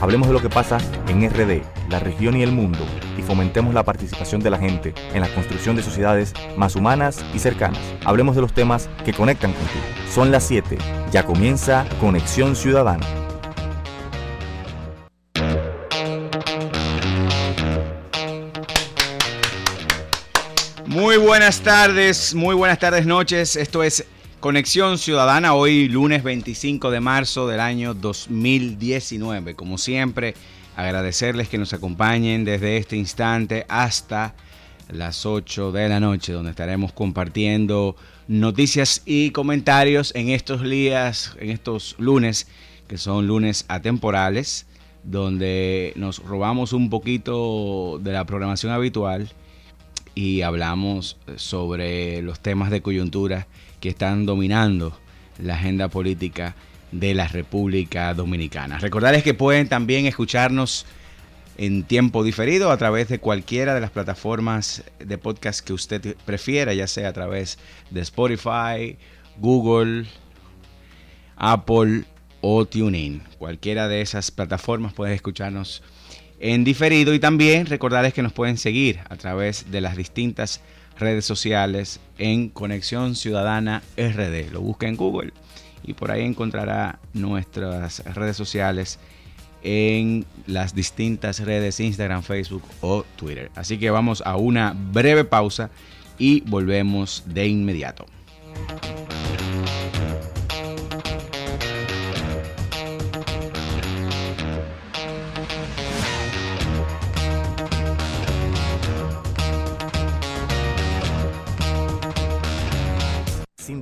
Hablemos de lo que pasa en RD, la región y el mundo, y fomentemos la participación de la gente en la construcción de sociedades más humanas y cercanas. Hablemos de los temas que conectan contigo. Son las 7. Ya comienza Conexión Ciudadana. Muy buenas tardes, muy buenas tardes, noches. Esto es Conexión Ciudadana, hoy lunes 25 de marzo del año 2019. Como siempre, agradecerles que nos acompañen desde este instante hasta las 8 de la noche, donde estaremos compartiendo noticias y comentarios en estos días, en estos lunes, que son lunes atemporales, donde nos robamos un poquito de la programación habitual y hablamos sobre los temas de coyuntura que están dominando la agenda política de la República Dominicana. Recordarles que pueden también escucharnos en tiempo diferido a través de cualquiera de las plataformas de podcast que usted prefiera, ya sea a través de Spotify, Google, Apple o TuneIn. Cualquiera de esas plataformas puede escucharnos en diferido y también recordarles que nos pueden seguir a través de las distintas redes sociales en Conexión Ciudadana RD. Lo busca en Google y por ahí encontrará nuestras redes sociales en las distintas redes Instagram, Facebook o Twitter. Así que vamos a una breve pausa y volvemos de inmediato.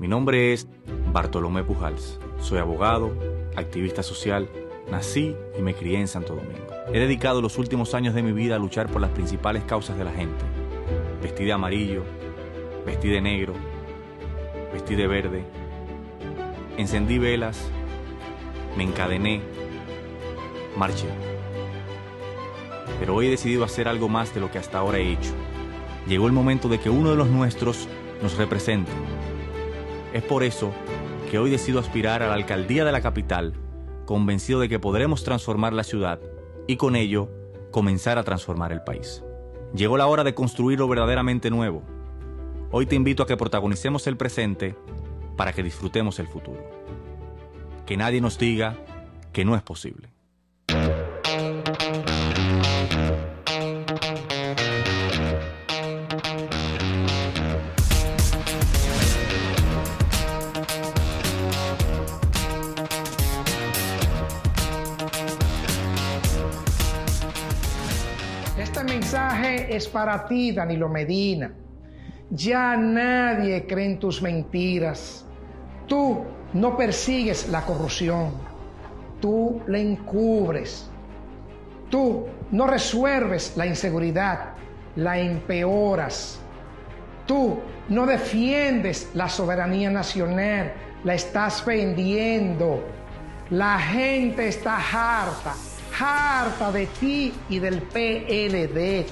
Mi nombre es Bartolomé Pujals. Soy abogado, activista social, nací y me crié en Santo Domingo. He dedicado los últimos años de mi vida a luchar por las principales causas de la gente Vestí de amarillo, vestí de negro, vestí de verde. Encendí velas, me encadené, marché. Pero hoy he decidido hacer algo más de lo que hasta ahora he hecho. Llegó el momento de que uno de los nuestros nos represente. Es por eso que hoy decido aspirar a la alcaldía de la capital, convencido de que podremos transformar la ciudad y con ello comenzar a transformar el país. Llegó la hora de construir lo verdaderamente nuevo. Hoy te invito a que protagonicemos el presente para que disfrutemos el futuro. Que nadie nos diga que no es posible. Es para ti, Danilo Medina. Ya nadie cree en tus mentiras. Tú no persigues la corrupción. Tú la encubres. Tú no resuelves la inseguridad, la empeoras. Tú no defiendes la soberanía nacional, la estás vendiendo. La gente está harta, harta de ti y del PLD.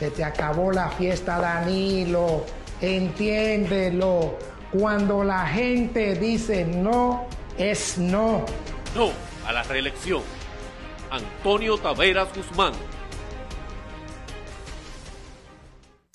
Se te acabó la fiesta, Danilo. Entiéndelo. Cuando la gente dice no, es no. No a la reelección. Antonio Taveras Guzmán.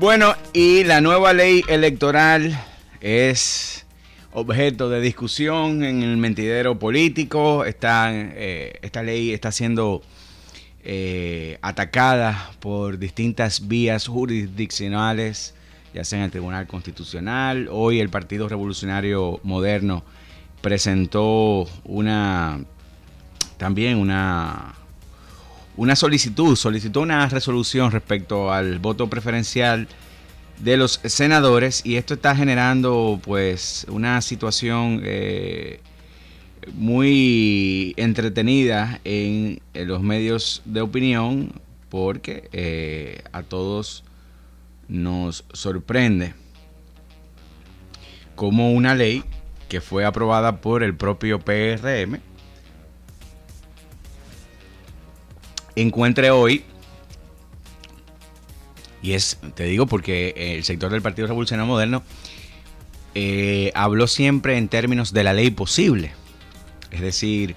Bueno, y la nueva ley electoral es objeto de discusión en el mentidero político. Esta, eh, esta ley está siendo eh, atacada por distintas vías jurisdiccionales, ya sea en el Tribunal Constitucional. Hoy el Partido Revolucionario Moderno presentó una también una una solicitud, solicitó una resolución respecto al voto preferencial de los senadores y esto está generando pues una situación eh, muy entretenida en, los medios de opinión porque eh, a todos nos sorprende como una ley que fue aprobada por el propio PRM encuentre hoy, y es, te digo, porque el sector del Partido Revolucionario Moderno eh, habló siempre en términos de la ley posible. Es decir,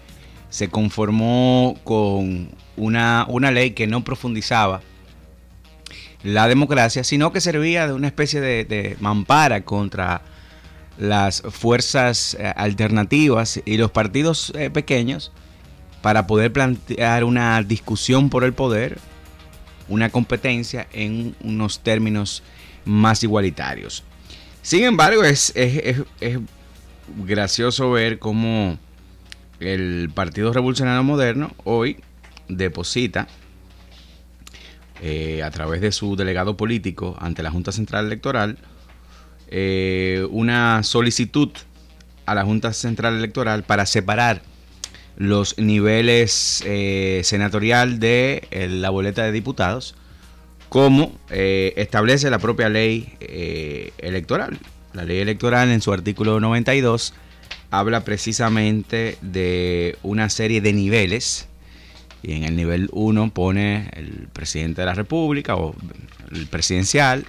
se conformó con una, una ley que no profundizaba la democracia, sino que servía de una especie de, mampara contra las fuerzas eh, alternativas y los partidos eh, pequeños para poder plantear una discusión por el poder, una competencia en unos términos más igualitarios. Sin embargo, es, gracioso ver cómo el Partido Revolucionario Moderno hoy deposita eh, a través de su delegado político ante la Junta Central Electoral eh, una solicitud a la Junta Central Electoral para separar los niveles eh, senatorial de eh, la boleta de diputados, como eh, establece la propia ley electoral. La ley electoral en su artículo 92 habla precisamente de una serie de niveles y en el nivel 1 pone el presidente de la República o el presidencial,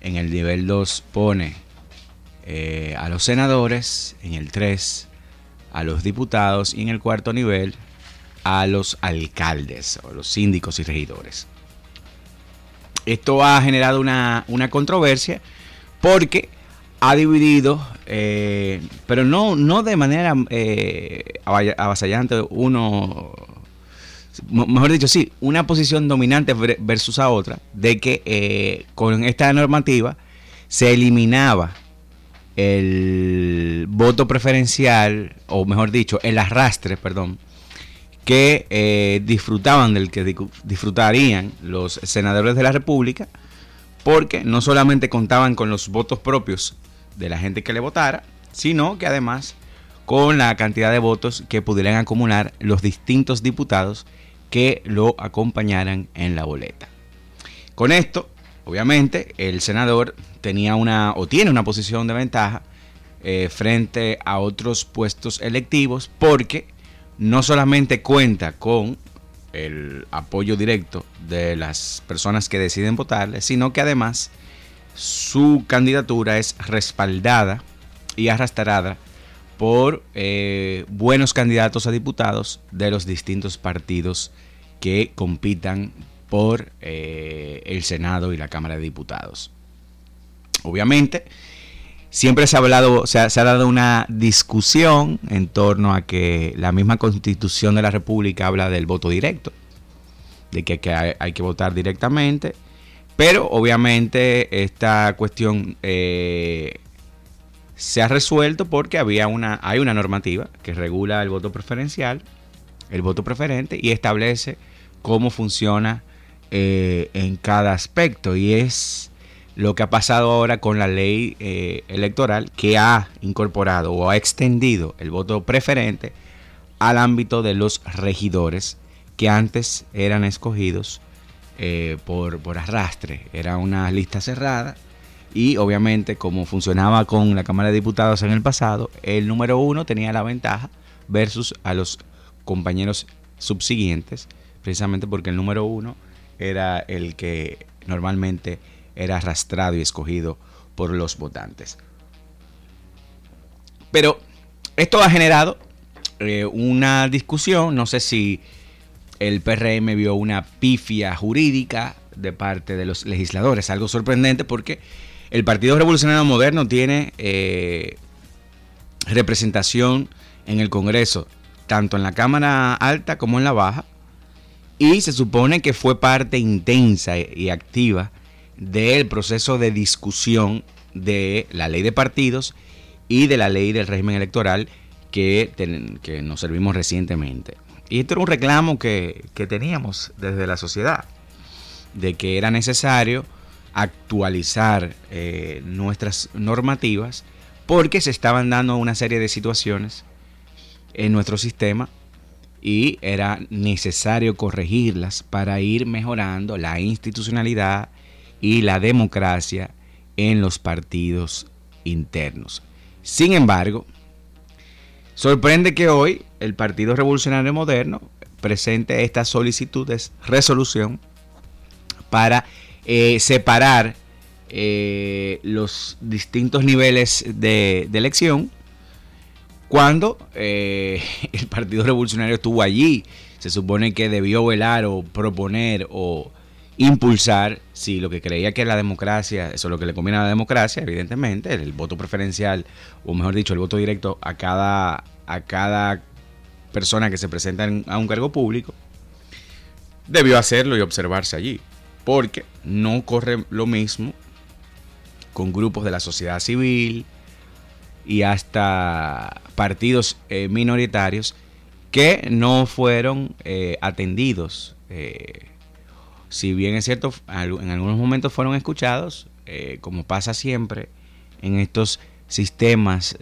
en el nivel 2 pone a los senadores, en el 3 a los diputados y en el cuarto nivel a los alcaldes o los síndicos y regidores. Esto ha generado una, controversia porque ha dividido, eh, pero no, no de manera eh, avasallante, uno, mejor dicho, sí, una posición dominante versus a otra, de que eh, con esta normativa se eliminaba el voto preferencial, o mejor dicho, el arrastre, perdón, que eh, disfrutaban del que disfrutarían los senadores de la República, porque no solamente contaban con los votos propios de la gente que le votara, sino que además con la cantidad de votos que pudieran acumular los distintos diputados que lo acompañaran en la boleta. Con esto, obviamente, el senador tenía una o tiene una posición de ventaja eh, frente a otros puestos electivos porque no solamente cuenta con el apoyo directo de las personas que deciden votarle, sino que además su candidatura es respaldada y arrastrada por eh, buenos candidatos a diputados de los distintos partidos que compitan por eh, el Senado y la Cámara de Diputados. Obviamente, siempre se ha hablado, se ha, dado una discusión en torno a que la misma constitución de la República habla del voto directo, de que, hay, que votar directamente, pero obviamente esta cuestión eh, se ha resuelto porque había una, hay una normativa que regula el voto preferencial, el voto preferente y establece cómo funciona eh, en cada aspecto. Y es lo que ha pasado ahora con la ley eh, electoral que ha incorporado o ha extendido el voto preferente al ámbito de los regidores que antes eran escogidos eh, por, por arrastre. Era una lista cerrada y obviamente como funcionaba con la Cámara de Diputados en el pasado, el número uno tenía la ventaja versus a los compañeros subsiguientes, precisamente porque el número uno era el que normalmente era arrastrado y escogido por los votantes. Pero esto ha generado eh, una discusión, no sé si el PRM vio una pifia jurídica de parte de los legisladores, algo sorprendente porque el Partido Revolucionario Moderno tiene eh, representación en el Congreso, tanto en la Cámara Alta como en la Baja, y se supone que fue parte intensa y activa del proceso de discusión de la ley de partidos y de la ley del régimen electoral que, que nos servimos recientemente. Y esto era un reclamo que, teníamos desde la sociedad, de que era necesario actualizar eh, nuestras normativas porque se estaban dando una serie de situaciones en nuestro sistema y era necesario corregirlas para ir mejorando la institucionalidad y la democracia en los partidos internos. Sin embargo, sorprende que hoy el Partido Revolucionario Moderno presente esta solicitud de resolución para eh, separar eh, los distintos niveles de, elección cuando eh, el Partido Revolucionario estuvo allí. Se supone que debió velar o proponer o impulsar, si lo que creía que la democracia, eso es lo que le conviene a la democracia, evidentemente, el, voto preferencial, o mejor dicho, el voto directo a cada, a cada persona que se presenta a un cargo público, debió hacerlo y observarse allí, porque no corre lo mismo con grupos de la sociedad civil y hasta partidos eh, minoritarios que no fueron eh, atendidos. Eh, si bien es cierto, en algunos momentos fueron escuchados, como pasa siempre en estos sistemas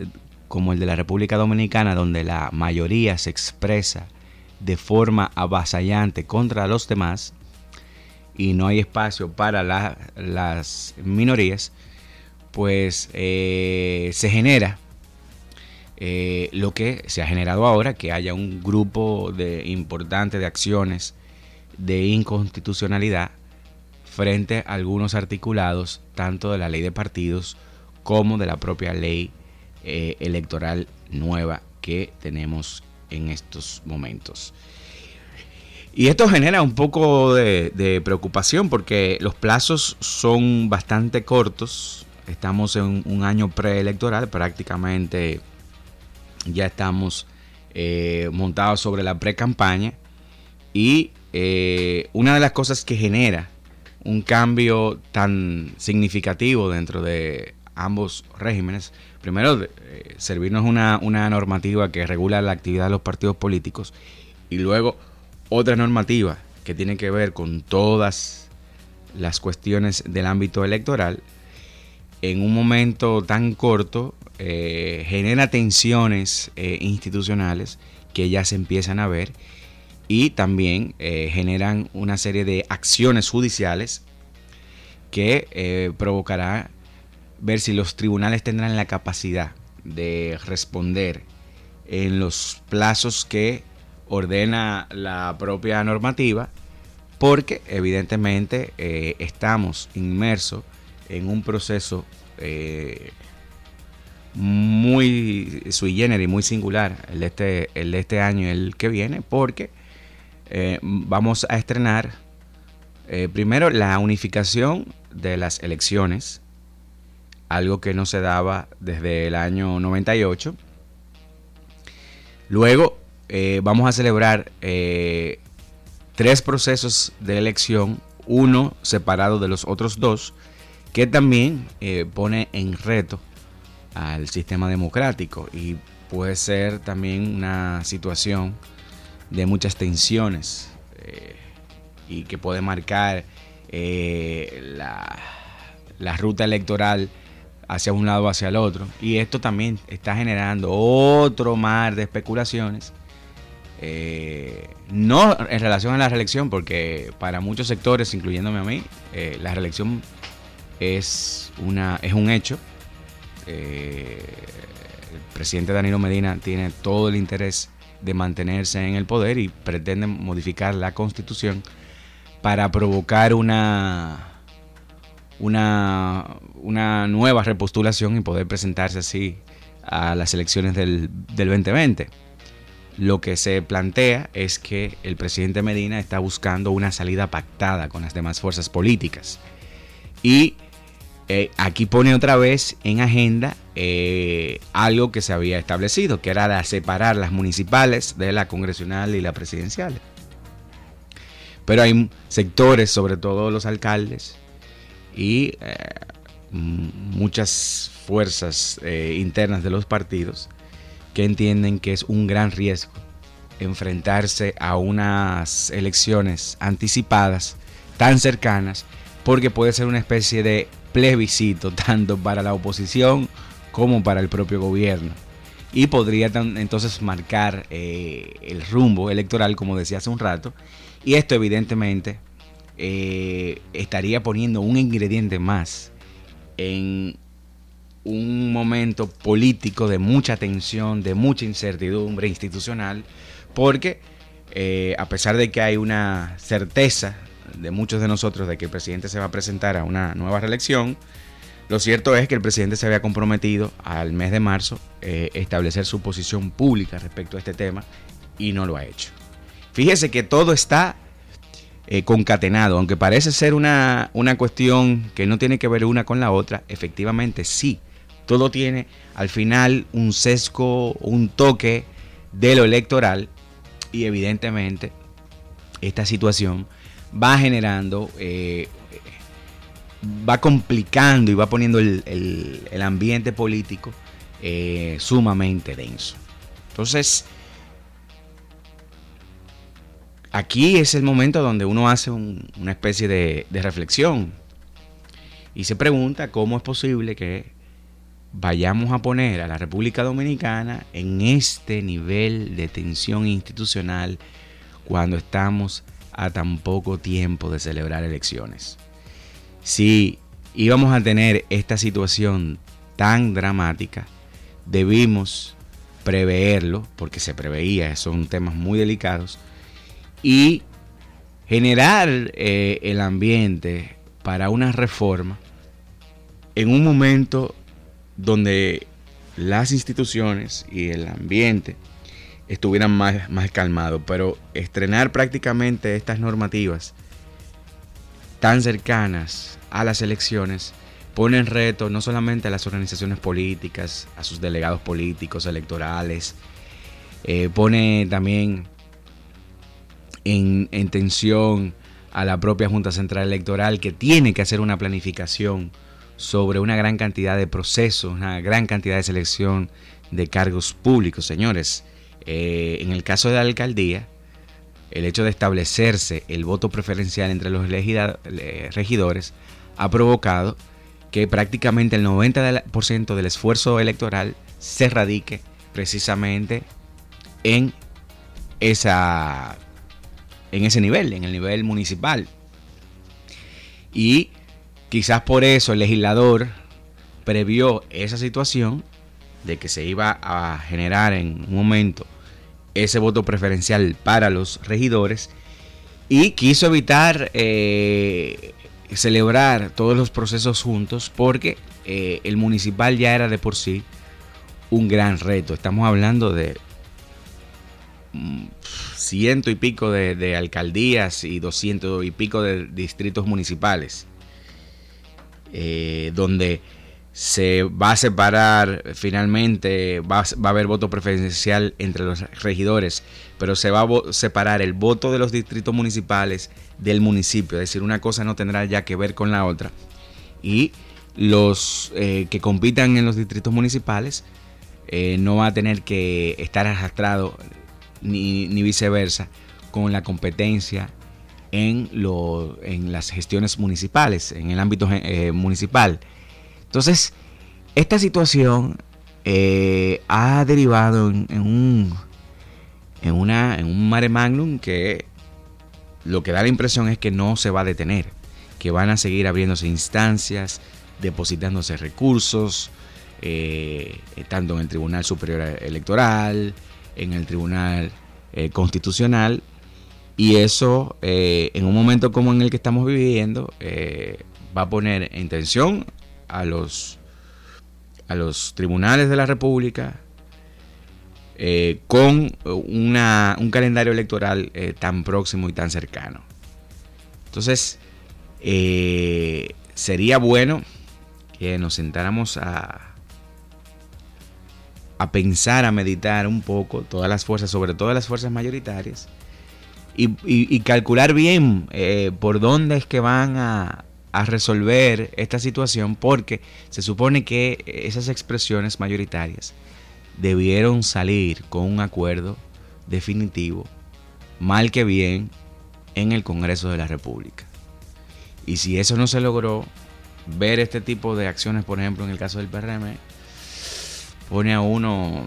como el de la República Dominicana, donde la mayoría se expresa de forma avasallante contra los demás y no hay espacio para las minorías, pues eh, se genera lo que se ha generado ahora, que haya un grupo de, importante de acciones de inconstitucionalidad frente a algunos articulados tanto de la ley de partidos como de la propia ley eh, electoral nueva que tenemos en estos momentos. Y esto genera un poco de, preocupación porque los plazos son bastante cortos. Estamos en un año preelectoral, prácticamente ya estamos eh, montados sobre la pre-campaña y eh, una de las cosas que genera un cambio tan significativo dentro de ambos regímenes, primero, eh, servirnos una, una normativa que regula la actividad de los partidos políticos y luego otra normativa que tiene que ver con todas las cuestiones del ámbito electoral, en un momento tan corto eh, genera tensiones institucionales que ya se empiezan a ver y también eh, generan una serie de acciones judiciales que eh, provocará ver si los tribunales tendrán la capacidad de responder en los plazos que ordena la propia normativa, porque evidentemente eh, estamos inmersos en un proceso muy sui generis, muy singular, el de este, el de este año y el que viene, porque eh, vamos a estrenar eh, primero la unificación de las elecciones, algo que no se daba desde el año 98. Luego eh, vamos a celebrar tres procesos de elección, uno separado de los otros dos, que también pone en reto al sistema democrático y puede ser también una situación de muchas tensiones eh, y que puede marcar eh, la, la ruta electoral hacia un lado o hacia el otro. Y esto también está generando otro mar de especulaciones. Eh, no en relación a la reelección, porque para muchos sectores, incluyéndome a mí, eh, la reelección es, una, es un hecho. Eh, el presidente Danilo Medina tiene todo el interés de mantenerse en el poder y pretende modificar la constitución para provocar una una, una nueva repostulación y poder presentarse así a las elecciones del, del 2020. Lo que se plantea es que el presidente Medina está buscando una salida pactada con las demás fuerzas políticas. Y eh, aquí pone otra vez en agenda eh, algo que se había establecido, que era la separar las municipales de la congresional y la presidencial. Pero hay sectores, sobre todo los alcaldes, y eh, muchas fuerzas internas de los partidos que entienden que es un gran riesgo enfrentarse a unas elecciones anticipadas tan cercanas porque puede ser una especie de plebiscito tanto para la oposición como para el propio gobierno. Y podría entonces marcar eh, el rumbo electoral como decía hace un rato. Y esto evidentemente eh, estaría poniendo un ingrediente más en un momento político de mucha tensión, de mucha incertidumbre institucional, porque eh, a pesar de que hay una certeza de muchos de nosotros de que el presidente se va a presentar a una nueva reelección, lo cierto es que el presidente se había comprometido al mes de marzo eh, establecer su posición pública respecto a este tema y no lo ha hecho. Fíjese que todo está eh, concatenado, aunque parece ser una, una cuestión que no tiene que ver una con la otra, efectivamente sí, todo tiene al final un sesgo, un toque de lo electoral y evidentemente esta situación va generando, eh, va complicando y va poniendo el, ambiente político eh, sumamente denso. Entonces, aquí es el momento donde uno hace una especie de, reflexión y se pregunta cómo es posible que vayamos a poner a la República Dominicana en este nivel de tensión institucional cuando estamos a tan poco tiempo de celebrar elecciones. Si íbamos a tener esta situación tan dramática, debimos preverlo, porque se preveía, son temas muy delicados, y generar eh, el ambiente para una reforma en un momento donde las instituciones y el ambiente estuvieran más, más calmados, pero estrenar prácticamente estas normativas tan cercanas a las elecciones pone en reto no solamente a las organizaciones políticas, a sus delegados políticos, electorales, eh, pone también en, tensión a la propia Junta Central Electoral que tiene que hacer una planificación sobre una gran cantidad de procesos, una gran cantidad de selección de cargos públicos, señores. Eh, en el caso de la alcaldía, el hecho de establecerse el voto preferencial entre los regidores ha provocado que prácticamente el 90% del esfuerzo electoral se radique precisamente en esa en ese nivel, en el nivel municipal. Y quizás por eso el legislador previó esa situación de que se iba a generar en un momento ese voto preferencial para los regidores y quiso evitar eh, celebrar todos los procesos juntos porque eh, el municipal ya era de por sí un gran reto. Estamos hablando de mm, ciento y pico de, alcaldías y doscientos y pico de distritos municipales, eh, donde se va a separar finalmente, va, a haber voto preferencial entre los regidores, pero se va a separar el voto de los distritos municipales del municipio, es decir, una cosa no tendrá ya que ver con la otra. Y los eh, que compitan en los distritos municipales eh, no va a tener que estar arrastrado ni, viceversa con la competencia en, en las gestiones municipales, en el ámbito eh, municipal. Entonces, esta situación ha derivado en, un, en, una, en un mare magnum que lo que da la impresión es que no se va a detener, que van a seguir abriéndose instancias, depositándose recursos, eh, tanto en el Tribunal Superior Electoral, en el Tribunal eh, Constitucional, y eso eh, en un momento como en el que estamos viviendo va a poner en tensión a los, a los tribunales de la República, con un calendario electoral tan próximo y tan cercano. Entonces, sería bueno que nos sentáramos a, a pensar, a meditar un poco todas las fuerzas, sobre todo las fuerzas mayoritarias, y, calcular bien eh, por dónde es que van a, a resolver esta situación, porque se supone que esas expresiones mayoritarias debieron salir con un acuerdo definitivo, mal que bien, en el Congreso de la República. Y si eso no se logró, ver este tipo de acciones, por ejemplo, en el caso del PRM, pone a uno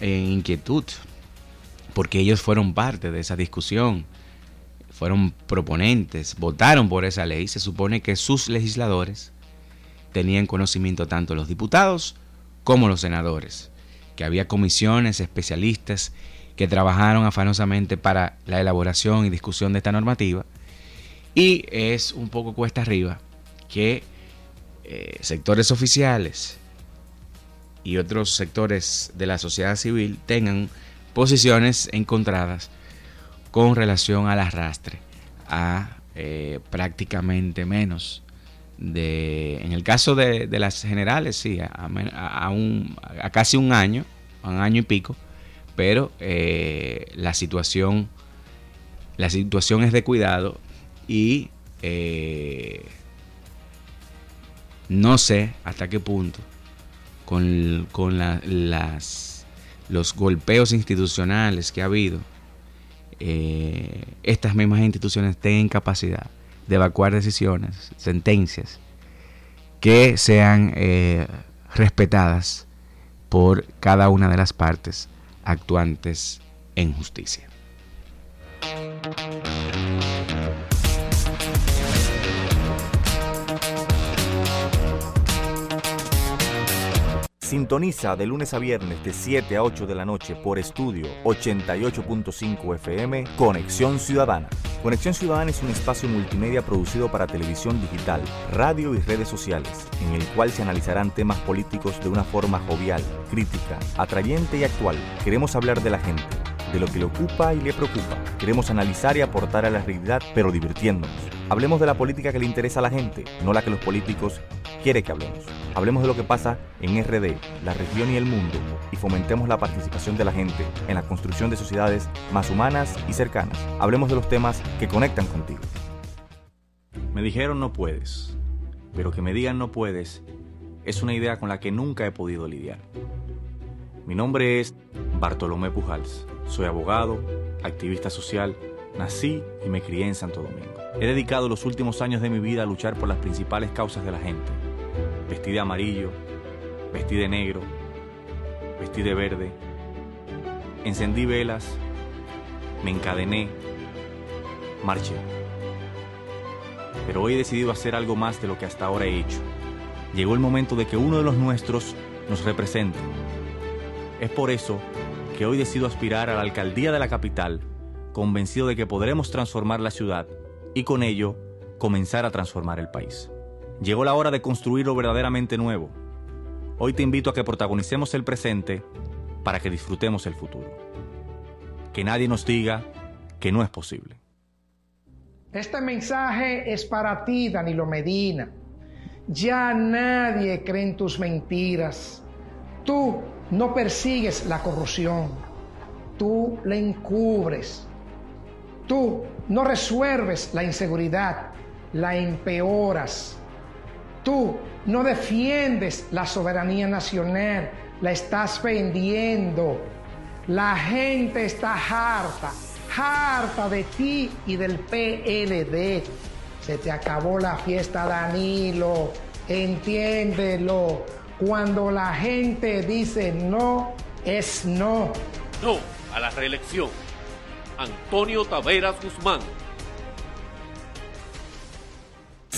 en inquietud, porque ellos fueron parte de esa discusión, fueron proponentes, votaron por esa ley, se supone que sus legisladores tenían conocimiento tanto los diputados como los senadores, que había comisiones especialistas que trabajaron afanosamente para la elaboración y discusión de esta normativa, y es un poco cuesta arriba que eh, sectores oficiales y otros sectores de la sociedad civil tengan posiciones encontradas con relación al arrastre a eh, prácticamente menos de en el caso de, las generales sí a, a, casi un año un año y pico pero eh, la situación la situación es de cuidado y no sé hasta qué punto, con, las, los golpeos institucionales que ha habido, eh, estas mismas instituciones tengan capacidad de evacuar decisiones, sentencias, que sean eh, respetadas por cada una de las partes actuantes en justicia. Sintoniza de lunes a viernes de 7 a 8 de la noche por estudio 88.5 FM Conexión Ciudadana. Conexión Ciudadana es un espacio multimedia producido para televisión digital, radio y redes sociales, en el cual se analizarán temas políticos de una forma jovial, crítica, atrayente y actual. Queremos hablar de la gente, de lo que le ocupa y le preocupa. Queremos analizar y aportar a la realidad, pero divirtiéndonos. Hablemos de la política que le interesa a la gente, no la que los políticos quieren que hablemos. Hablemos de lo que pasa en RD, la región y el mundo, y fomentemos la participación de la gente en la construcción de sociedades más humanas y cercanas. Hablemos de los temas que conectan contigo. Me dijeron no puedes, pero que me digan no puedes es una idea con la que nunca he podido lidiar. Mi nombre es Bartolomé Pujals. Soy abogado, activista social, nací y me crié en Santo Domingo. He dedicado los últimos años de mi vida a luchar por las principales causas de la gente Vestí de amarillo, vestí de negro, vestí de verde. Encendí velas, me encadené, marché. Pero hoy he decidido hacer algo más de lo que hasta ahora he hecho. Llegó el momento de que uno de los nuestros nos represente. Es por eso que hoy decido aspirar a la alcaldía de la capital, convencido de que podremos transformar la ciudad y con ello comenzar a transformar el país. Llegó la hora de construir lo verdaderamente nuevo. Hoy te invito a que protagonicemos el presente para que disfrutemos el futuro. Que nadie nos diga que no es posible. Este mensaje es para ti, Danilo Medina. Ya nadie cree en tus mentiras. Tú no persigues la corrupción. Tú la encubres. Tú no resuelves la inseguridad. La empeoras Tú no defiendes la soberanía nacional, la estás vendiendo. La gente está harta, harta de ti y del PLD. Se te acabó la fiesta, Danilo. Entiéndelo. Cuando la gente dice no, es no. No a la reelección. Antonio Taveras Guzmán.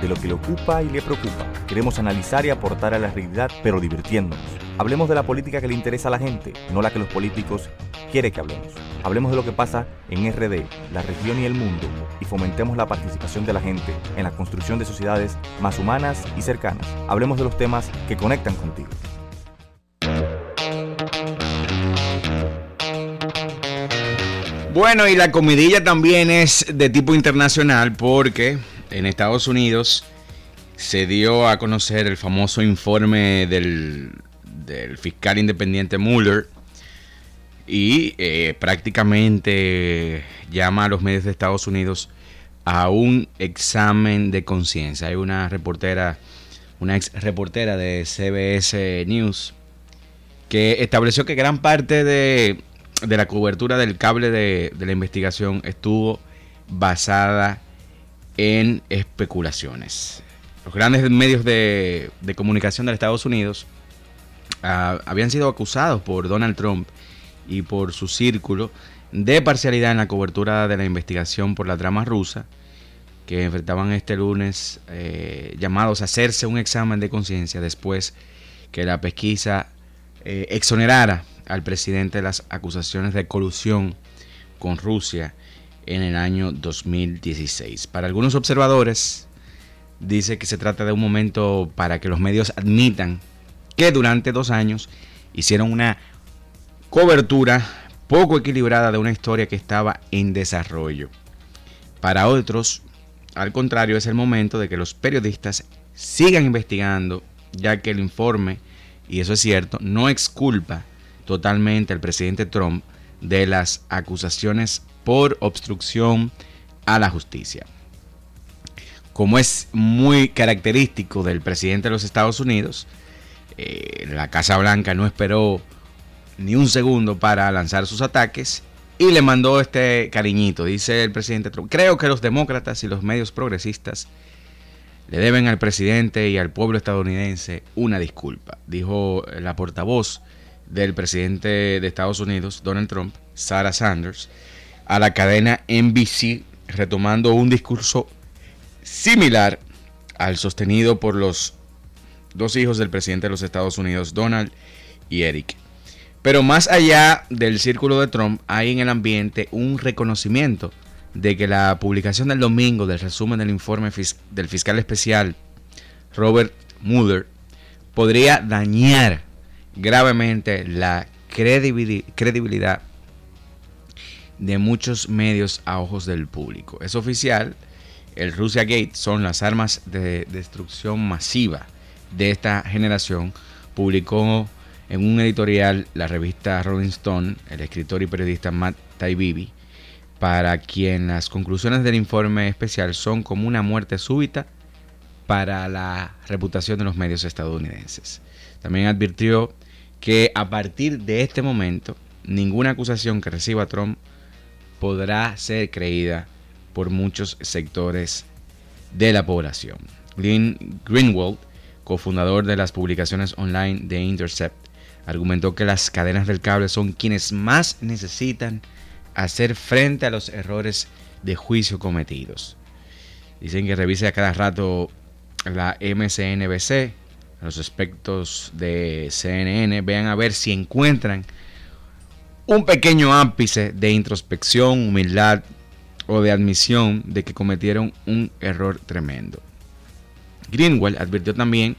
de lo que le ocupa y le preocupa. Queremos analizar y aportar a la realidad, pero divirtiéndonos. Hablemos de la política que le interesa a la gente, no la que los políticos quieren que hablemos. Hablemos de lo que pasa en RD, la región y el mundo, y fomentemos la participación de la gente en la construcción de sociedades más humanas y cercanas. Hablemos de los temas que conectan contigo. Bueno, y la comidilla también es de tipo internacional porque en Estados Unidos se dio a conocer el famoso informe del, fiscal independiente Mueller y eh, prácticamente llama a los medios de Estados Unidos a un examen de conciencia. Hay una reportera, una ex reportera de CBS News que estableció que gran parte de, la cobertura del cable de, de la investigación estuvo basada en especulaciones. Los grandes medios de, comunicación de Estados Unidos ah, habían sido acusados por Donald Trump y por su círculo de parcialidad en la cobertura de la investigación por la trama rusa, que enfrentaban este lunes eh, llamados a hacerse un examen de conciencia después que la pesquisa eh, exonerara al presidente de las acusaciones de colusión con Rusia en el año 2016. Para algunos observadores, dice que se trata de un momento para que los medios admitan que durante dos años hicieron una cobertura poco equilibrada de una historia que estaba en desarrollo. Para otros, al contrario, es el momento de que los periodistas sigan investigando, ya que el informe, y eso es cierto, no exculpa totalmente al presidente Trump de las acusaciones por obstrucción a la justicia. Como es muy característico del presidente de los Estados Unidos, eh, la Casa Blanca no esperó ni un segundo para lanzar sus ataques y le mandó este cariñito, dice el presidente Trump. Creo que los demócratas y los medios progresistas le deben al presidente y al pueblo estadounidense una disculpa, dijo la portavoz del presidente de Estados Unidos, Donald Trump, Sarah Sanders, a la cadena NBC, retomando un discurso similar al sostenido por los dos hijos del presidente de los Estados Unidos, Donald y Eric. Pero más allá del círculo de Trump, hay en el ambiente un reconocimiento de que la publicación del domingo del resumen del informe del fiscal especial Robert Mueller podría dañar gravemente la credibilidad de muchos medios a ojos del público. Es oficial, el Russia Gate son las armas de destrucción masiva de esta generación. Publicó en un editorial la revista Rolling Stone, el escritor y periodista Matt Taibbi, para quien las conclusiones del informe especial son como una muerte súbita para la reputación de los medios estadounidenses. También advirtió que a partir de este momento, ninguna acusación que reciba Trump podrá ser creída por muchos sectores de la población. Glenn Greenwald, cofundador de las publicaciones online de Intercept, argumentó que las cadenas del cable son quienes más necesitan hacer frente a los errores de juicio cometidos. Dicen que revise a cada rato la MCNBC, los aspectos de CNN, vean a ver si encuentran un pequeño ápice de introspección, humildad o de admisión de que cometieron un error tremendo. Greenwell advirtió también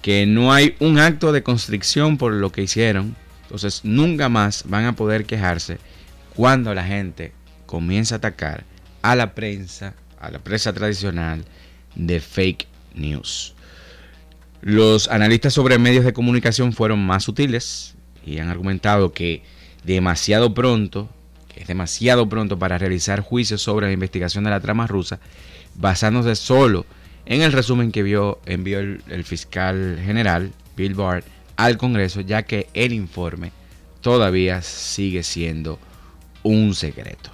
que no hay un acto de constricción por lo que hicieron, entonces nunca más van a poder quejarse cuando la gente comienza a atacar a la prensa, a la prensa tradicional, de fake news. Los analistas sobre medios de comunicación fueron más sutiles y han argumentado que demasiado pronto, que es demasiado pronto para realizar juicios sobre la investigación de la trama rusa, basándose solo en el resumen que vio, envió el, el fiscal general Bill Barr al Congreso, ya que el informe todavía sigue siendo un secreto.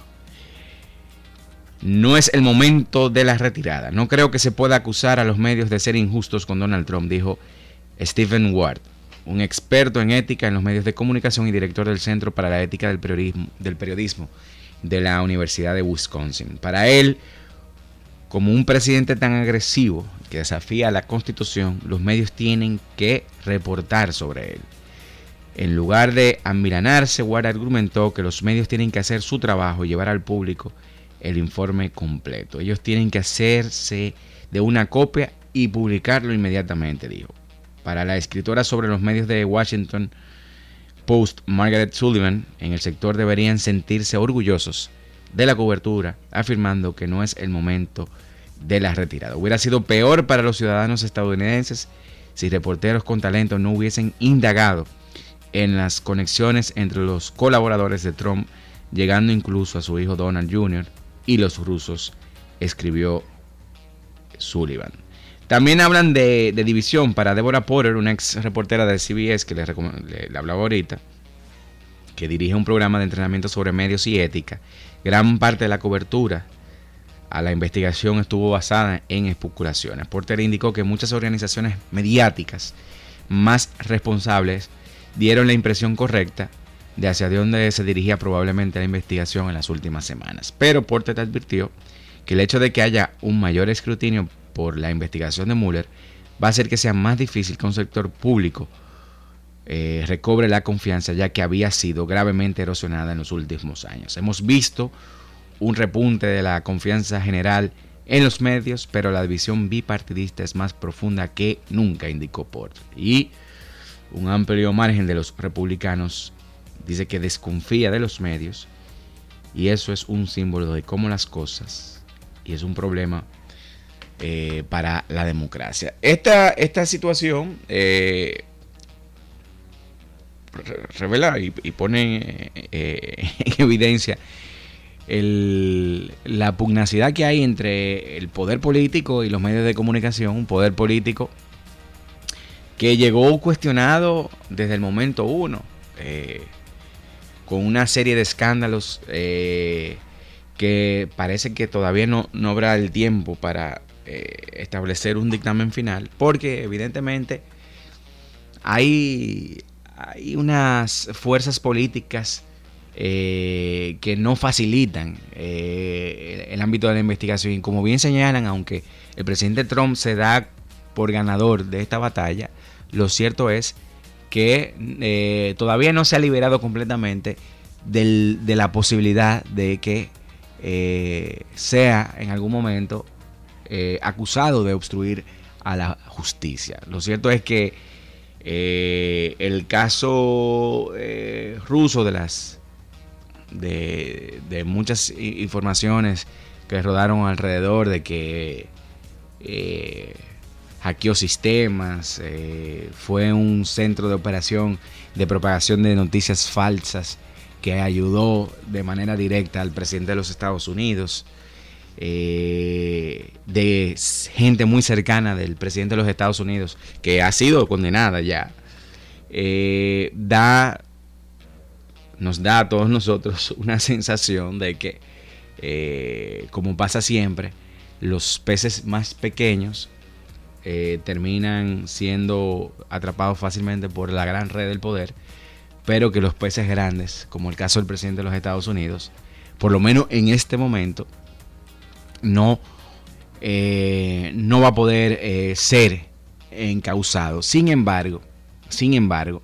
No es el momento de la retirada. No creo que se pueda acusar a los medios de ser injustos con Donald Trump, dijo Stephen Ward, un experto en ética en los medios de comunicación y director del Centro para la Ética del Periodismo, de la Universidad de Wisconsin. Para él, como un presidente tan agresivo que desafía la constitución, los medios tienen que reportar sobre él. En lugar de amilanarse, Ward argumentó que los medios tienen que hacer su trabajo y llevar al público el informe completo. Ellos tienen que hacerse de una copia y publicarlo inmediatamente, dijo. Para la escritora sobre los medios de Washington Post, Margaret Sullivan, en el sector deberían sentirse orgullosos de la cobertura, afirmando que no es el momento de la retirada. Hubiera sido peor para los ciudadanos estadounidenses si reporteros con talento no hubiesen indagado en las conexiones entre los colaboradores de Trump, llegando incluso a su hijo Donald Jr. y los rusos, escribió Sullivan. También hablan de, división para Deborah Porter, una ex reportera de CBS que le, le hablaba ahorita, que dirige un programa de entrenamiento sobre medios y ética. Gran parte de la cobertura a la investigación estuvo basada en especulaciones. Porter indicó que muchas organizaciones mediáticas más responsables dieron la impresión correcta de hacia dónde se dirigía probablemente la investigación en las últimas semanas. Pero Porter advirtió que el hecho de que haya un mayor escrutinio por la investigación de Mueller va a hacer que sea más difícil que un sector público eh, recobre la confianza ya que había sido gravemente erosionada en los últimos años. Hemos visto un repunte de la confianza general en los medios, pero la división bipartidista es más profunda que nunca, indicó Porter. Y un amplio margen de los republicanos dice que desconfía de los medios y eso es un símbolo de cómo las cosas y es un problema eh, para la democracia. Esta, esta situación eh, revela y, pone eh, en evidencia la pugnacidad que hay entre el poder político y los medios de comunicación, un poder político que llegó cuestionado desde el momento uno, con una serie de escándalos que parece que todavía no, no habrá el tiempo para eh, establecer un dictamen final, porque evidentemente hay, hay unas fuerzas políticas que no facilitan el ámbito de la investigación. Y como bien señalan, aunque el presidente Trump se da por ganador de esta batalla, lo cierto es que eh, todavía no se ha liberado completamente de la posibilidad de que eh, sea en algún momento eh, acusado de obstruir a la justicia. Lo cierto es que el caso ruso de las de, de, muchas informaciones que rodaron alrededor de que hackeó sistemas, eh, fue un centro de operación de propagación de noticias falsas que ayudó de manera directa al presidente de los Estados Unidos, eh, de gente muy cercana del presidente de los Estados Unidos, que ha sido condenada ya, eh, da, nos da a todos nosotros una sensación de que, como pasa siempre, los peces más pequeños eh, terminan siendo atrapados fácilmente por la gran red del poder, pero que los peces grandes, como el caso del presidente de los Estados Unidos, por lo menos en este momento, no, eh, no va a poder eh, ser encausado. Sin embargo, sin embargo,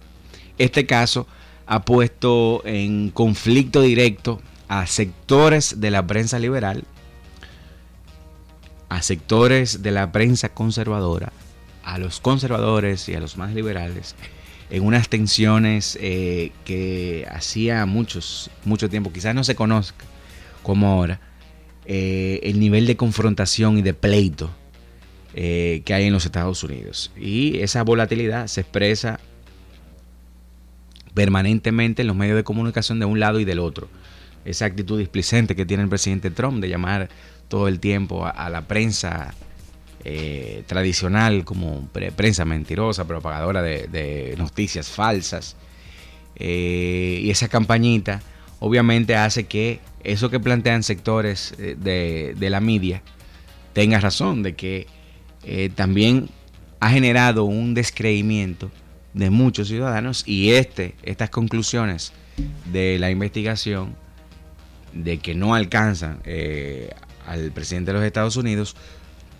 este caso ha puesto en conflicto directo a sectores de la prensa liberal a sectores de la prensa conservadora, a los conservadores y a los más liberales, en unas tensiones eh, que hacía muchos, mucho tiempo, quizás no se conozca como ahora, eh, el nivel de confrontación y de pleito eh, que hay en los Estados Unidos. Y esa volatilidad se expresa permanentemente en los medios de comunicación de un lado y del otro. Esa actitud displicente que tiene el presidente Trump de llamar todo el tiempo a, la prensa eh, tradicional como prensa mentirosa, propagadora de, noticias falsas. y esa campañita obviamente hace que eso que plantean sectores eh, de, la media tenga razón, de que eh, también ha generado un descreimiento de muchos ciudadanos y este, estas conclusiones de la investigación de que no alcanzan eh, al presidente de los Estados Unidos,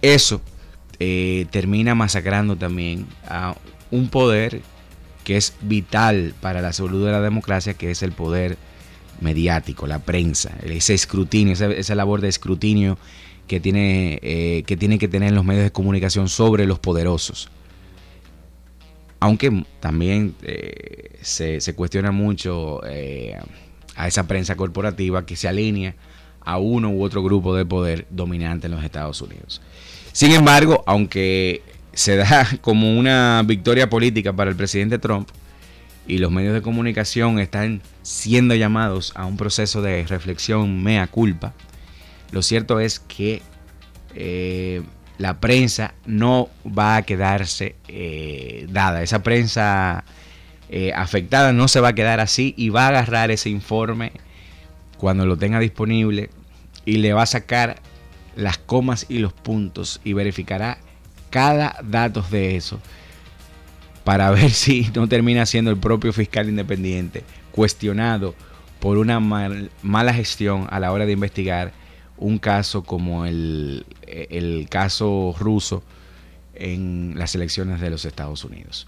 eso termina masacrando también a un poder que es vital para la salud de la democracia, que es el poder mediático, la prensa, ese escrutinio, esa, labor de escrutinio que tiene, eh, que tiene que tener los medios de comunicación sobre los poderosos. Aunque también eh, se, cuestiona mucho eh, a esa prensa corporativa que se alinea a uno u otro grupo de poder dominante en los Estados Unidos. Sin embargo, aunque se da como una victoria política para el presidente Trump, y los medios de comunicación están siendo llamados a un proceso de reflexión mea culpa, lo cierto es que eh, la prensa no va a quedarse eh, dada. Esa prensa eh, afectada no se va a quedar así y va a agarrar ese informe cuando lo tenga disponible y le va a sacar las comas y los puntos y verificará cada dato de eso para ver si no termina siendo el propio fiscal independiente cuestionado por una mala gestión a la hora de investigar un caso como el, el caso ruso en las elecciones de los Estados Unidos.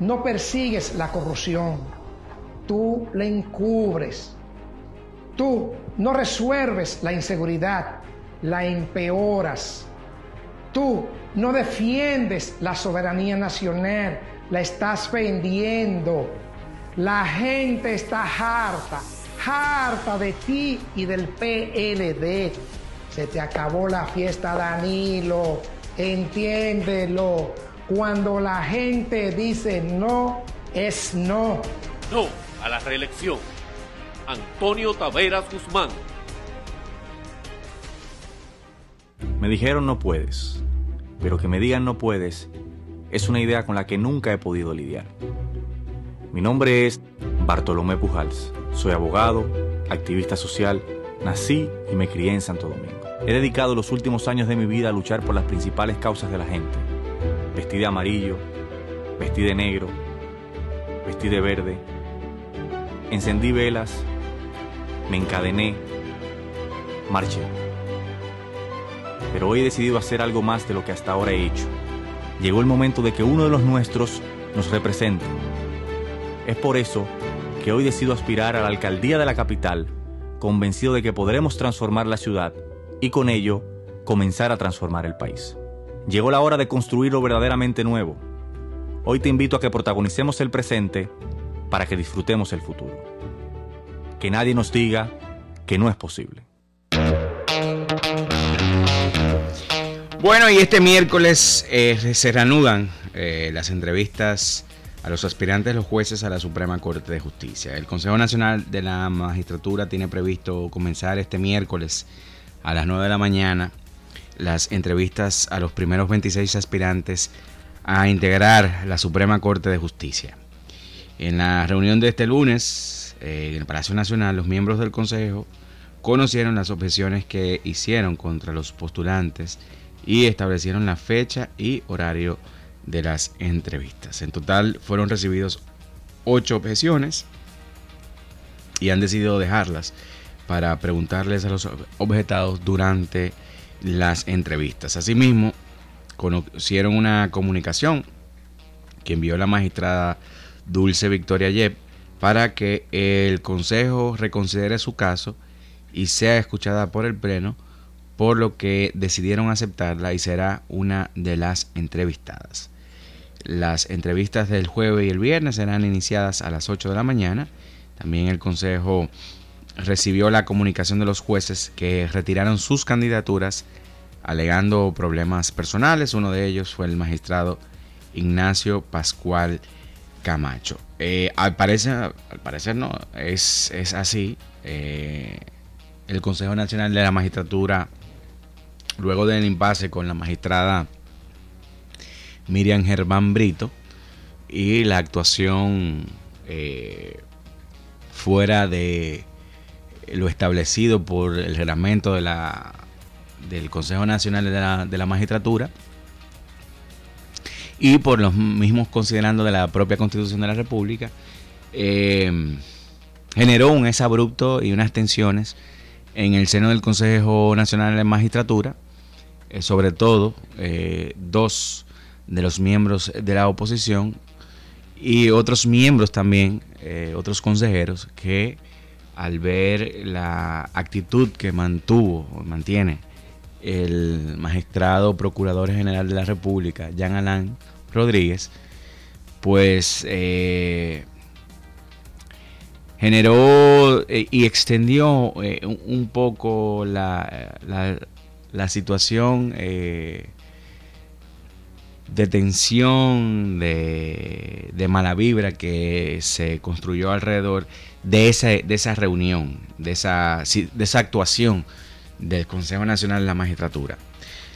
no persigues la corrupción. Tú la encubres. Tú no resuelves la inseguridad la empeoras. Tú no defiendes la soberanía nacional, la estás vendiendo. La gente está harta, harta de ti y del PLD. Se te acabó la fiesta, Danilo. Entiéndelo. Cuando la gente dice no, es no. No a la reelección. Antonio Taveras Guzmán. Me dijeron no puedes, pero que me digan no puedes es una idea con la que nunca he podido lidiar. Mi nombre es Bartolomé Pujals, soy abogado, activista social, nací y me crié en Santo Domingo. He dedicado los últimos años de mi vida a luchar por las principales causas de la gente. Vestí de amarillo, vestí de negro, vestí de verde, encendí velas, me encadené, marché pero hoy he decidido hacer algo más de lo que hasta ahora he hecho. Llegó el momento de que uno de los nuestros nos represente. Es por eso que hoy decido aspirar a la alcaldía de la capital, convencido de que podremos transformar la ciudad y con ello comenzar a transformar el país. Llegó la hora de construir lo verdaderamente nuevo. Hoy te invito a que protagonicemos el presente para que disfrutemos el futuro. Que nadie nos diga que no es posible. Bueno, y este miércoles eh, se reanudan eh, las entrevistas a los aspirantes, los jueces a la Suprema Corte de Justicia. El Consejo Nacional de la Magistratura tiene previsto comenzar este miércoles a las 9 de la mañana las entrevistas a los primeros 26 aspirantes a integrar la Suprema Corte de Justicia. En la reunión de este lunes eh, en el Palacio Nacional, los miembros del Consejo conocieron las objeciones que hicieron contra los postulantes y establecieron la fecha y horario de las entrevistas. En total fueron recibidos ocho objeciones y han decidido dejarlas para preguntarles a los objetados durante las entrevistas. Asimismo, conocieron una comunicación que envió la magistrada Dulce Victoria Yep para que el Consejo reconsidere su caso y sea escuchada por el Pleno, por lo que decidieron aceptarla y será una de las entrevistadas. Las entrevistas del jueves y el viernes serán iniciadas a las 8 de la mañana. También el Consejo recibió la comunicación de los jueces que retiraron sus candidaturas alegando problemas personales. Uno de ellos fue el magistrado Ignacio Pascual Camacho. Eh, al, parecer, al parecer no, es, es así. Eh, el Consejo Nacional de la Magistratura, luego del impasse con la magistrada Miriam Germán Brito y la actuación eh, fuera de lo establecido por el reglamento de la, del Consejo Nacional de la, la Magistratura y por los mismos considerando de la propia Constitución de la República, eh, generó un es abrupto y unas tensiones en el seno del Consejo Nacional de Magistratura, eh, sobre todo eh, dos de los miembros de la oposición y otros miembros también, otros consejeros, que al ver la actitud que mantuvo o mantiene el magistrado procurador general de la República, Jean Alain Rodríguez, pues generó eh, y extendió eh, un, poco la, la, situación eh, de tensión, de, de, mala vibra que se construyó alrededor de esa, de esa reunión, de esa, de esa actuación del Consejo Nacional de la Magistratura.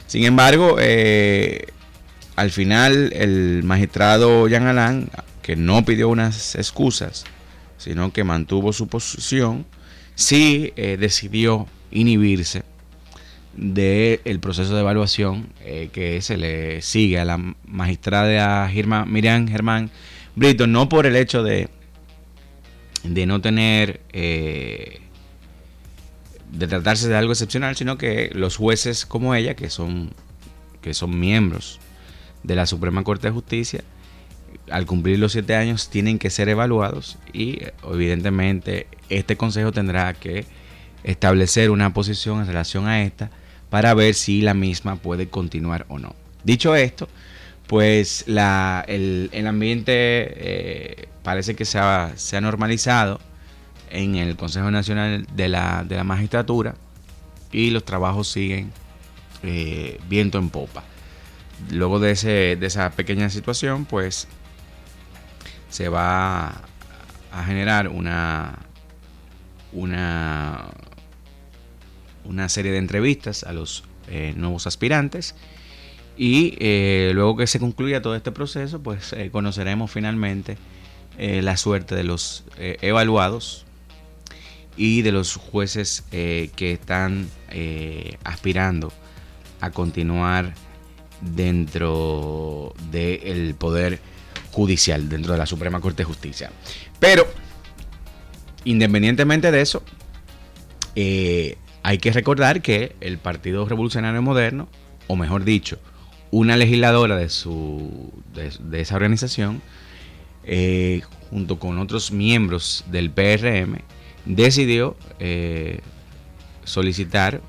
Sin embargo, al final el magistrado Jean Alain, que no pidió unas excusas, sino que mantuvo su posición, sí eh, decidió inhibirse del proceso de evaluación eh, que se le sigue a la magistrada Miriam Germán Brito, no por el hecho de, de no tener, eh, de tratarse de algo excepcional, sino que los jueces como ella, que son, que son miembros de la Suprema Corte de Justicia, al cumplir los siete años tienen que ser evaluados y evidentemente este consejo tendrá que establecer una posición en relación a esta para ver si la misma puede continuar o no. Dicho esto, pues la, el, ambiente eh, parece que se ha, normalizado en el Consejo Nacional de la, Magistratura y los trabajos siguen eh, viento en popa. Luego de esa pequeña situación, pues se va a generar una, una, una serie de entrevistas a los eh, nuevos aspirantes y eh, luego que se concluya todo este proceso, pues eh, conoceremos finalmente la suerte de los evaluados y de los jueces que están aspirando a continuar dentro del poder judicial dentro de la Suprema Corte de Justicia. Pero, independientemente de eso, eh, hay que recordar que el Partido Revolucionario Moderno, o mejor dicho, una legisladora de, su, de, esa organización, eh, junto con otros miembros del PRM, decidió eh, solicitar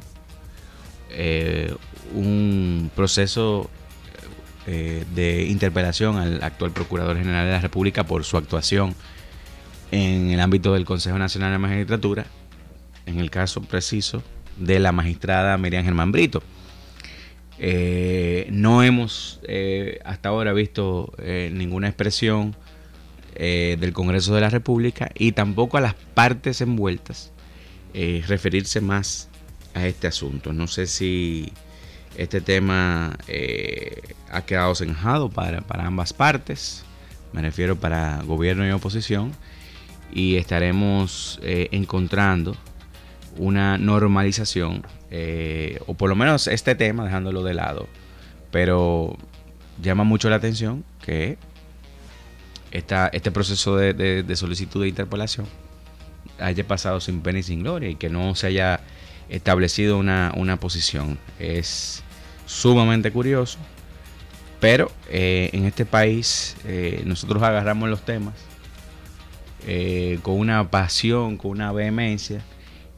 un proceso eh, de interpelación al actual Procurador General de la República por su actuación en el ámbito del Consejo Nacional de Magistratura, en el caso preciso de la magistrada Miriam Germán Brito. Eh, no hemos eh, hasta ahora visto ninguna expresión del Congreso de la República y tampoco a las partes envueltas referirse más a este asunto. No sé si este tema eh, ha quedado zanjado para, ambas partes, me refiero para gobierno y oposición, y estaremos eh, encontrando una normalización, eh, o por lo menos este tema, dejándolo de lado, pero llama mucho la atención que esta, este proceso de, solicitud de interpelación haya pasado sin pena y sin gloria y que no se haya establecido una, posición. Es sumamente curioso, pero eh, en este país eh, nosotros agarramos los temas con una pasión, con una vehemencia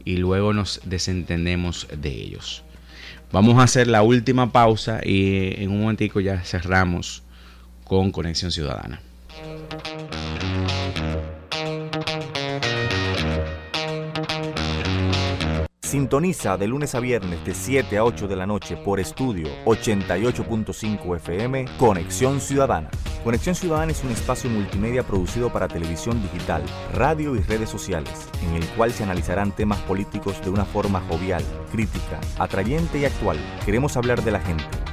y luego nos desentendemos de ellos. Vamos a hacer la última pausa y en un momentico ya cerramos con Conexión Ciudadana. Sintoniza de lunes a viernes de 7 a 8 de la noche por estudio 88.5 FM Conexión Ciudadana. Conexión Ciudadana es un espacio multimedia producido para televisión digital, radio y redes sociales, en el cual se analizarán temas políticos de una forma jovial, crítica, atrayente y actual. Queremos hablar de la gente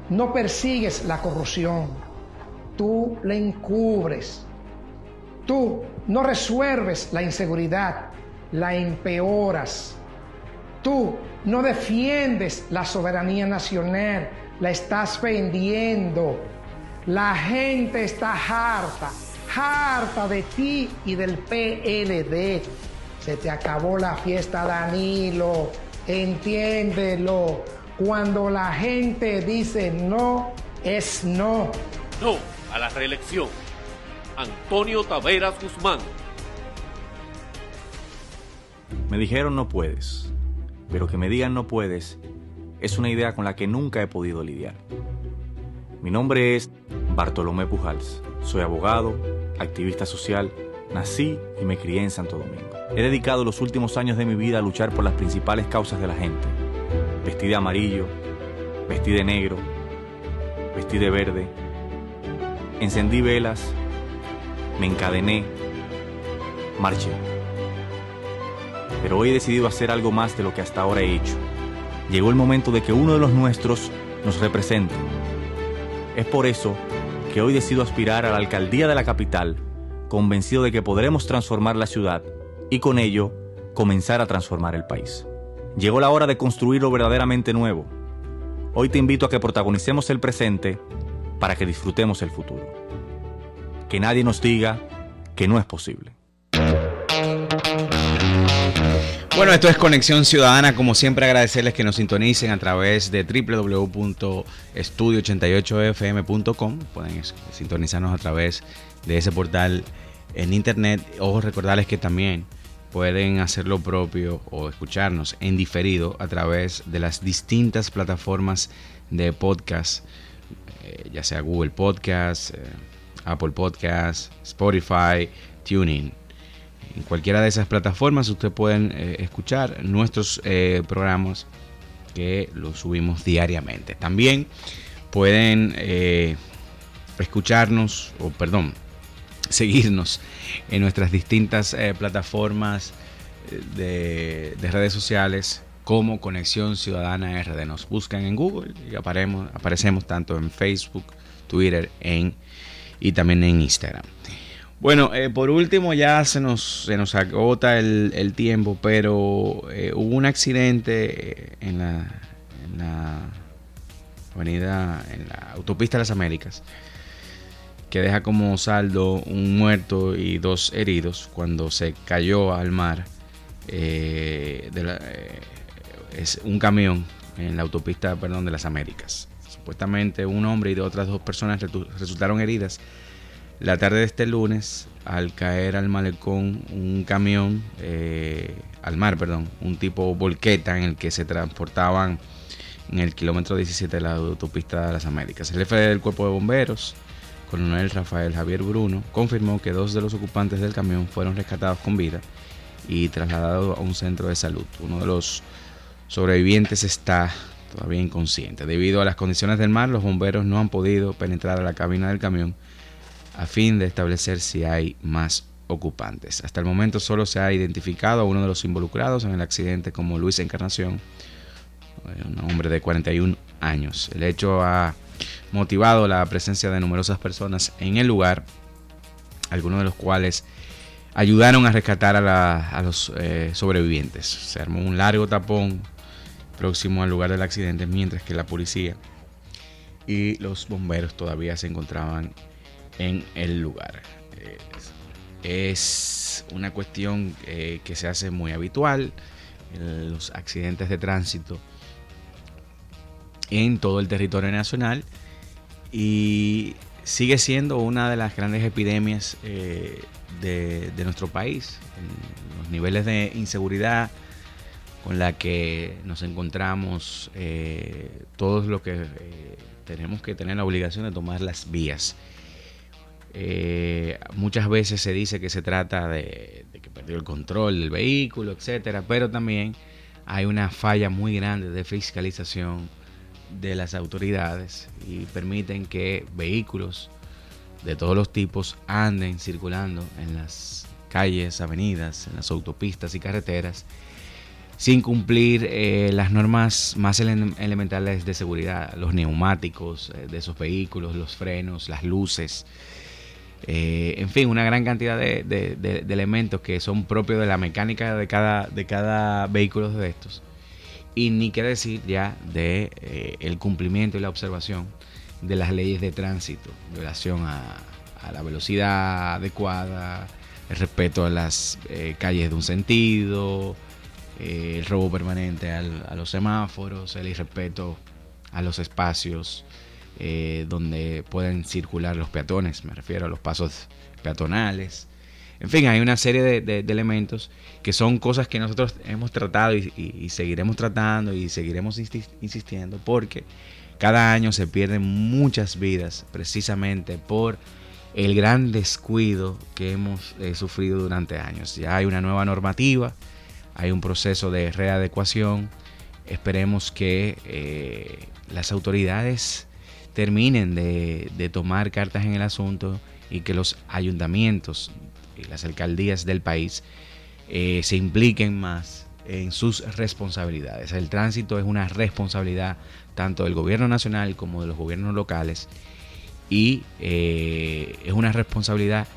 no persigues la corrupción, tú la encubres. Tú no resuelves la inseguridad, la empeoras. Tú no defiendes la soberanía nacional, la estás vendiendo. La gente está harta, harta de ti y del PLD. Se te acabó la fiesta, Danilo. Entiéndelo. Cuando la gente dice no, es no. No a la reelección. Antonio Taveras Guzmán. Me dijeron no puedes, pero que me digan no puedes es una idea con la que nunca he podido lidiar. Mi nombre es Bartolomé Pujals. Soy abogado, activista social, nací y me crié en Santo Domingo. He dedicado los últimos años de mi vida a luchar por las principales causas de la gente Vestí de amarillo, vestí de negro, vestí de verde. Encendí velas, me encadené, marché. Pero hoy he decidido hacer algo más de lo que hasta ahora he hecho. Llegó el momento de que uno de los nuestros nos represente. Es por eso que hoy decido aspirar a la alcaldía de la capital, convencido de que podremos transformar la ciudad y con ello comenzar a transformar el país. Llegó la hora de construir lo verdaderamente nuevo. Hoy te invito a que protagonicemos el presente para que disfrutemos el futuro. Que nadie nos diga que no es posible. Bueno, esto es Conexión Ciudadana. Como siempre, agradecerles que nos sintonicen a través de www.estudio88fm.com. Pueden sintonizarnos a través de ese portal en internet. Ojo, recordarles que también pueden hacer lo propio o escucharnos en diferido a través de las distintas plataformas de podcast, eh, ya sea Google Podcast, eh, Apple Podcast, Spotify, Tuning. En cualquiera de esas plataformas ustedes pueden eh, escuchar nuestros programas que los subimos diariamente. También pueden escucharnos, o perdón, seguirnos en nuestras distintas eh, plataformas eh, de, redes sociales como Conexión Ciudadana RD. Nos buscan en Google y aparecemos, aparecemos tanto en Facebook, Twitter en, y también en Instagram. Bueno, eh, por último ya se nos, se nos agota el, tiempo, pero hubo un accidente en la, en la avenida, en la autopista de las Américas que deja como saldo un muerto y dos heridos cuando se cayó al mar eh, eh, es un camión en la autopista perdón, de las Américas. Supuestamente un hombre y de otras dos personas resultaron heridas la tarde de este lunes al caer al malecón un camión eh, al mar, perdón, un tipo volqueta en el que se transportaban en el kilómetro 17 de la autopista de las Américas. El jefe del cuerpo de bomberos, coronel Rafael Javier Bruno, confirmó que dos de los ocupantes del camión fueron rescatados con vida y trasladados a un centro de salud. Uno de los sobrevivientes está todavía inconsciente. Debido a las condiciones del mar, los bomberos no han podido penetrar a la cabina del camión a fin de establecer si hay más ocupantes. Hasta el momento solo se ha identificado a uno de los involucrados en el accidente como Luis Encarnación, un hombre de 41 años. El hecho ha motivado la presencia de numerosas personas en el lugar, algunos de los cuales ayudaron a rescatar a, los eh, sobrevivientes. Se armó un largo tapón próximo al lugar del accidente, mientras que la policía y los bomberos todavía se encontraban en el lugar. Es una cuestión eh, que se hace muy habitual, los accidentes de tránsito en todo el territorio nacional y sigue siendo una de las grandes epidemias eh, de, nuestro país. Los niveles de inseguridad con la que nos encontramos, eh, todos los que eh, tenemos que tener la obligación de tomar las vías. Muchas veces se dice que se trata de, que perdió el control del vehículo, etcétera, pero también hay una falla muy grande de fiscalización de las autoridades y permiten que vehículos de todos los tipos anden circulando en las calles, avenidas, en las autopistas y carreteras sin cumplir eh, las normas más elementales de seguridad, los neumáticos eh, de esos vehículos, los frenos, las luces, eh, en fin, una gran cantidad de, elementos que son propios de la mecánica de cada, de cada vehículo de estos. Y ni qué decir ya de el cumplimiento y la observación de las leyes de tránsito en relación a, la velocidad adecuada, el respeto a las calles de un sentido, eh, el robo permanente a los semáforos, el irrespeto a los espacios eh, donde pueden circular los peatones, me refiero a los pasos peatonales. En fin, hay una serie de, elementos que son cosas que nosotros hemos tratado y, seguiremos tratando y seguiremos insistiendo porque cada año se pierden muchas vidas precisamente por el gran descuido que hemos eh, sufrido durante años. Ya hay una nueva normativa hay un proceso de readecuación. Esperemos que eh, las autoridades terminen de, tomar cartas en el asunto y que los ayuntamientos las alcaldías del país eh, se impliquen más en sus responsabilidades. El tránsito es una responsabilidad tanto del gobierno nacional como de los gobiernos locales y eh, es una responsabilidad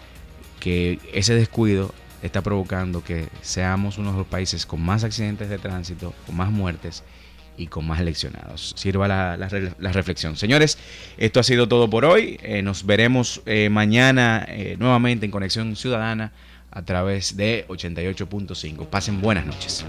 que ese descuido está provocando que seamos uno de los países con más accidentes de tránsito, con más muertes y con más leccionados. Sirva la, reflexión. Señores, esto ha sido todo por hoy. Eh, nos veremos eh, mañana eh, nuevamente en Conexión Ciudadana a través de 88.5. Pasen buenas noches.